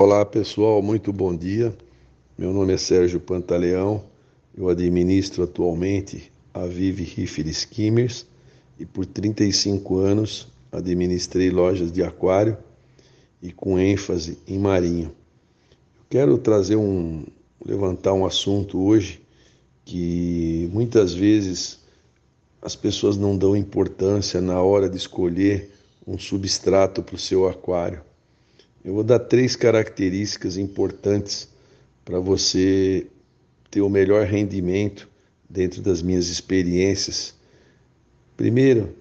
Olá pessoal, muito bom dia. Meu nome é Sérgio Pantaleão. Eu administro atualmente a Vive Rifle Skimmers e por 35 anos administrei lojas de aquário e com ênfase em marinho. Eu quero trazer um levantar um assunto hoje que muitas vezes as pessoas não dão importância na hora de escolher um substrato para o seu aquário. Eu vou dar três características importantes para você ter o melhor rendimento dentro das minhas experiências. Primeiro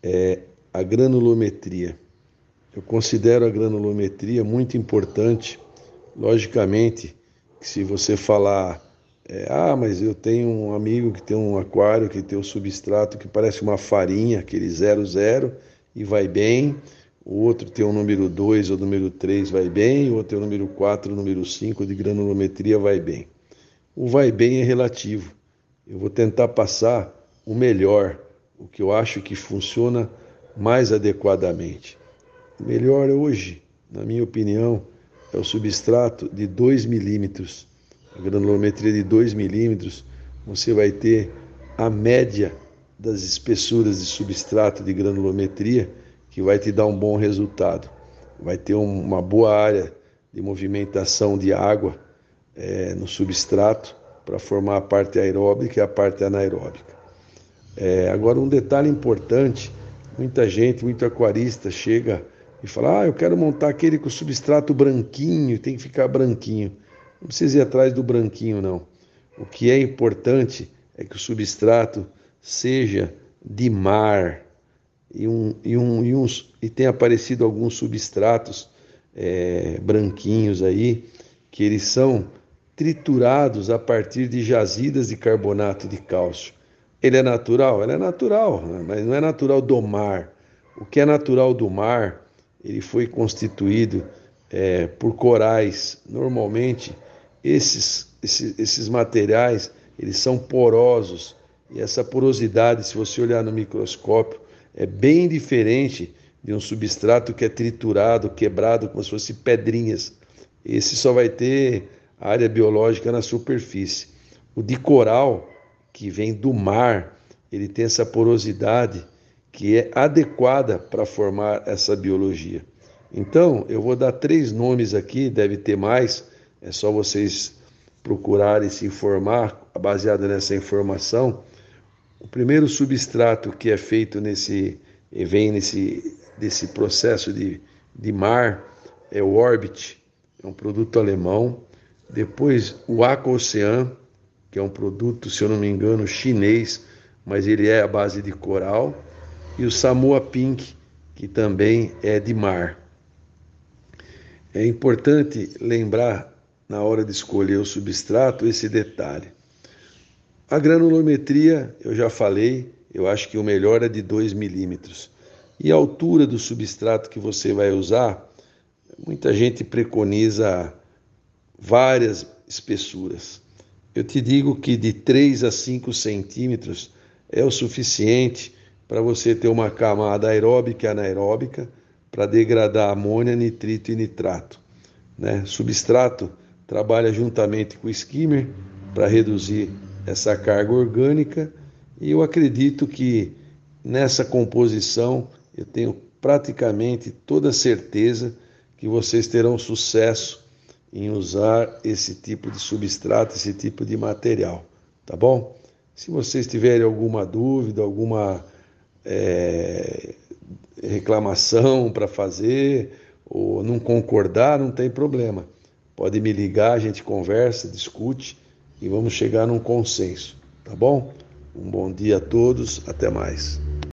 é a granulometria. Eu considero a granulometria muito importante. Logicamente, que se você falar, é, ah, mas eu tenho um amigo que tem um aquário que tem um substrato que parece uma farinha, aquele zero zero, e vai bem o outro tem o número 2 ou número 3 vai bem, o outro tem o número 4 ou número 5 de granulometria vai bem. O vai bem é relativo. Eu vou tentar passar o melhor, o que eu acho que funciona mais adequadamente. O melhor hoje, na minha opinião, é o substrato de 2 milímetros. A granulometria de 2 milímetros, você vai ter a média das espessuras de substrato de granulometria que vai te dar um bom resultado. Vai ter uma boa área de movimentação de água é, no substrato para formar a parte aeróbica e a parte anaeróbica. É, agora, um detalhe importante: muita gente, muito aquarista chega e fala: Ah, eu quero montar aquele com substrato branquinho, tem que ficar branquinho. Não precisa ir atrás do branquinho, não. O que é importante é que o substrato seja de mar, e, um, e, um, e, uns, e tem aparecido alguns substratos é, branquinhos aí, que eles são triturados a partir de jazidas de carbonato de cálcio. Ele é natural? Ele é natural, né? mas não é natural do mar. O que é natural do mar, ele foi constituído é, por corais. Normalmente, esses, esses, esses materiais, eles são porosos. E essa porosidade, se você olhar no microscópio, é bem diferente de um substrato que é triturado, quebrado, como se fosse pedrinhas. Esse só vai ter área biológica na superfície. O de coral, que vem do mar, ele tem essa porosidade que é adequada para formar essa biologia. Então, eu vou dar três nomes aqui, deve ter mais, é só vocês procurarem se informar baseado nessa informação o primeiro substrato que é feito nesse, vem nesse desse processo de, de mar é o Orbit, é um produto alemão. Depois o Aqua Ocean, que é um produto, se eu não me engano, chinês, mas ele é a base de coral. E o Samoa Pink, que também é de mar. É importante lembrar, na hora de escolher o substrato, esse detalhe. A granulometria, eu já falei, eu acho que o melhor é de 2 milímetros. E a altura do substrato que você vai usar, muita gente preconiza várias espessuras. Eu te digo que de 3 a 5 centímetros é o suficiente para você ter uma camada aeróbica e anaeróbica para degradar amônia, nitrito e nitrato. Né? Substrato trabalha juntamente com o skimmer para reduzir essa carga orgânica e eu acredito que nessa composição eu tenho praticamente toda certeza que vocês terão sucesso em usar esse tipo de substrato, esse tipo de material, tá bom? Se vocês tiverem alguma dúvida, alguma é, reclamação para fazer ou não concordar, não tem problema. Pode me ligar, a gente conversa, discute e vamos chegar num consenso, tá bom? Um bom dia a todos, até mais.